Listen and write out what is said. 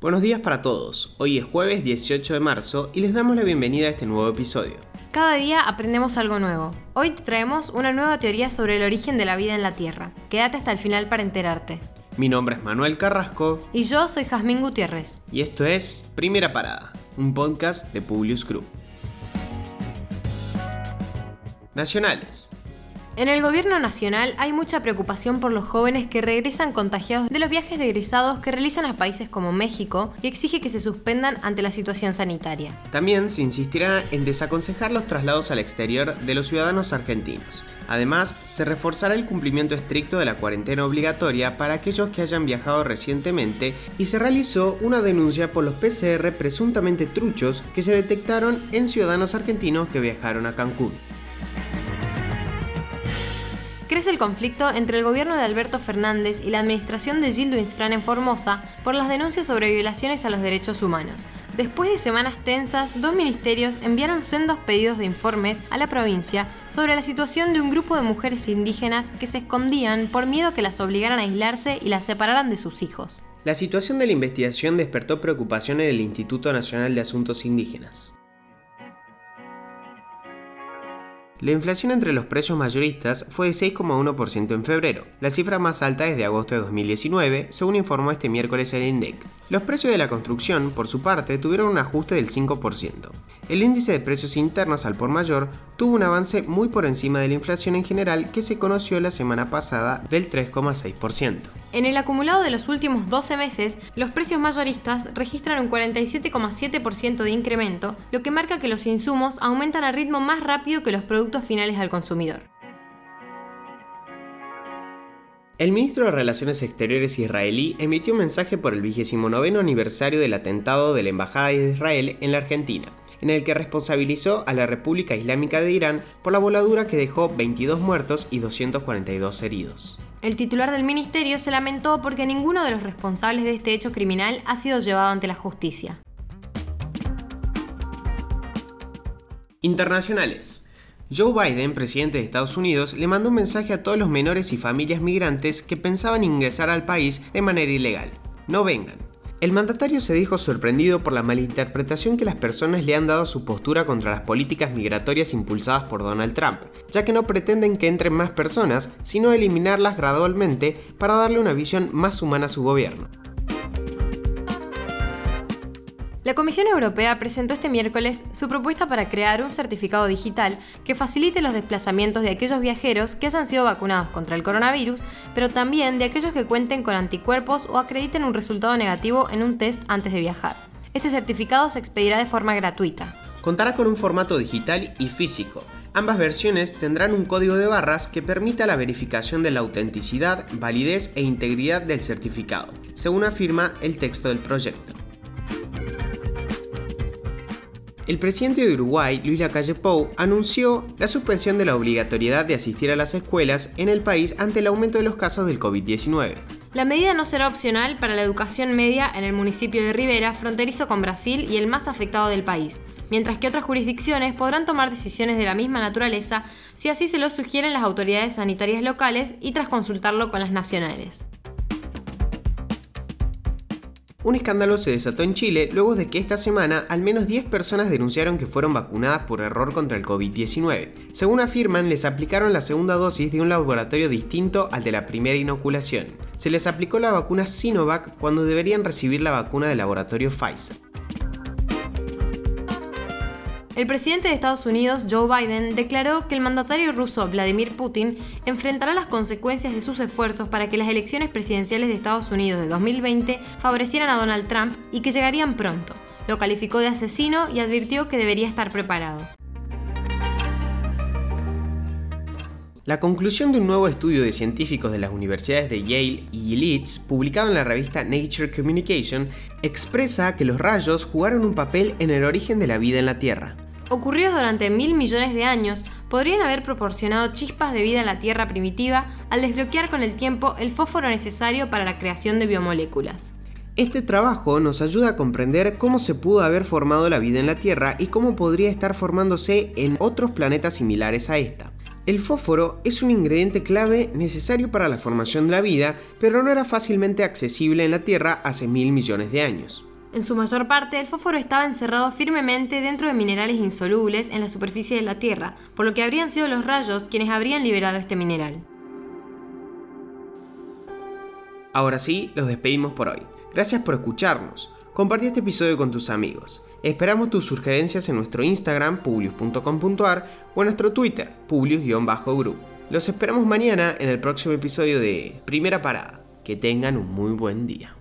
Buenos días para todos. Hoy es jueves 18 de marzo y les damos la bienvenida a este nuevo episodio. Cada día aprendemos algo nuevo. Hoy te traemos una nueva teoría sobre el origen de la vida en la Tierra. Quédate hasta el final para enterarte. Mi nombre es Manuel Carrasco Y yo soy Jazmín Gutiérrez. y esto es Primera Parada, un podcast de Publius Group. Nacionales. En el gobierno nacional hay mucha preocupación por los jóvenes que regresan contagiados de los viajes de que realizan a países como México y exige que se suspendan ante la situación sanitaria. También se insistirá en desaconsejar los traslados al exterior de los ciudadanos argentinos. Además, se reforzará el cumplimiento estricto de la cuarentena obligatoria para aquellos que hayan viajado recientemente y se realizó una denuncia por los PCR presuntamente truchos que se detectaron en ciudadanos argentinos que viajaron a Cancún. Crece el conflicto entre el gobierno de Alberto Fernández y la administración de Gildo Insfrán en Formosa por las denuncias sobre violaciones a los derechos humanos. Después de semanas tensas, dos ministerios enviaron sendos pedidos de informes a la provincia sobre la situación de un grupo de mujeres indígenas que se escondían por miedo que las obligaran a aislarse y las separaran de sus hijos. La situación de la investigación despertó preocupación en el Instituto Nacional de Asuntos Indígenas. La inflación entre los precios mayoristas fue de 6,1% en febrero, la cifra más alta desde agosto de 2019, según informó este miércoles el INDEC. Los precios de la construcción, por su parte, tuvieron un ajuste del 5%. El índice de precios internos al por mayor tuvo un avance muy por encima de la inflación en general que se conoció la semana pasada del 3,6%. En el acumulado de los últimos 12 meses, los precios mayoristas registran un 47,7% de incremento, lo que marca que los insumos aumentan a ritmo más rápido que los productos finales al consumidor. El ministro de Relaciones Exteriores israelí emitió un mensaje por el 29 aniversario del atentado de la Embajada de Israel en la Argentina, en el que responsabilizó a la República Islámica de Irán por la voladura que dejó 22 muertos y 242 heridos. El titular del ministerio se lamentó porque ninguno de los responsables de este hecho criminal ha sido llevado ante la justicia. Internacionales. Joe Biden, presidente de Estados Unidos, le mandó un mensaje a todos los menores y familias migrantes que pensaban ingresar al país de manera ilegal. No vengan. El mandatario se dijo sorprendido por la malinterpretación que las personas le han dado a su postura contra las políticas migratorias impulsadas por Donald Trump, ya que no pretenden que entren más personas, sino eliminarlas gradualmente para darle una visión más humana a su gobierno. La Comisión Europea presentó este miércoles su propuesta para crear un certificado digital que facilite los desplazamientos de aquellos viajeros que hayan sido vacunados contra el coronavirus, pero también de aquellos que cuenten con anticuerpos o acrediten un resultado negativo en un test antes de viajar. Este certificado se expedirá de forma gratuita. Contará con un formato digital y físico. Ambas versiones tendrán un código de barras que permita la verificación de la autenticidad, validez e integridad del certificado, según afirma el texto del proyecto. El presidente de Uruguay, Luis Lacalle Pou, anunció la suspensión de la obligatoriedad de asistir a las escuelas en el país ante el aumento de los casos del COVID-19. La medida no será opcional para la educación media en el municipio de Rivera, fronterizo con Brasil y el más afectado del país, mientras que otras jurisdicciones podrán tomar decisiones de la misma naturaleza si así se lo sugieren las autoridades sanitarias locales y tras consultarlo con las nacionales. Un escándalo se desató en Chile luego de que esta semana al menos 10 personas denunciaron que fueron vacunadas por error contra el COVID-19. Según afirman, les aplicaron la segunda dosis de un laboratorio distinto al de la primera inoculación. Se les aplicó la vacuna Sinovac cuando deberían recibir la vacuna del laboratorio Pfizer. El presidente de Estados Unidos, Joe Biden, declaró que el mandatario ruso Vladimir Putin enfrentará las consecuencias de sus esfuerzos para que las elecciones presidenciales de Estados Unidos de 2020 favorecieran a Donald Trump y que llegarían pronto. Lo calificó de asesino y advirtió que debería estar preparado. La conclusión de un nuevo estudio de científicos de las universidades de Yale y Leeds, publicado en la revista Nature Communication, expresa que los rayos jugaron un papel en el origen de la vida en la Tierra. Ocurridos durante mil millones de años, podrían haber proporcionado chispas de vida en la Tierra primitiva al desbloquear con el tiempo el fósforo necesario para la creación de biomoléculas. Este trabajo nos ayuda a comprender cómo se pudo haber formado la vida en la Tierra y cómo podría estar formándose en otros planetas similares a esta. El fósforo es un ingrediente clave necesario para la formación de la vida, pero no era fácilmente accesible en la Tierra hace mil millones de años. En su mayor parte, el fósforo estaba encerrado firmemente dentro de minerales insolubles en la superficie de la Tierra, por lo que habrían sido los rayos quienes habrían liberado este mineral. Ahora sí, los despedimos por hoy. Gracias por escucharnos. Compartí este episodio con tus amigos. Esperamos tus sugerencias en nuestro Instagram, publius.com.ar o en nuestro Twitter, publius-group. Los esperamos mañana en el próximo episodio de Primera Parada. Que tengan un muy buen día.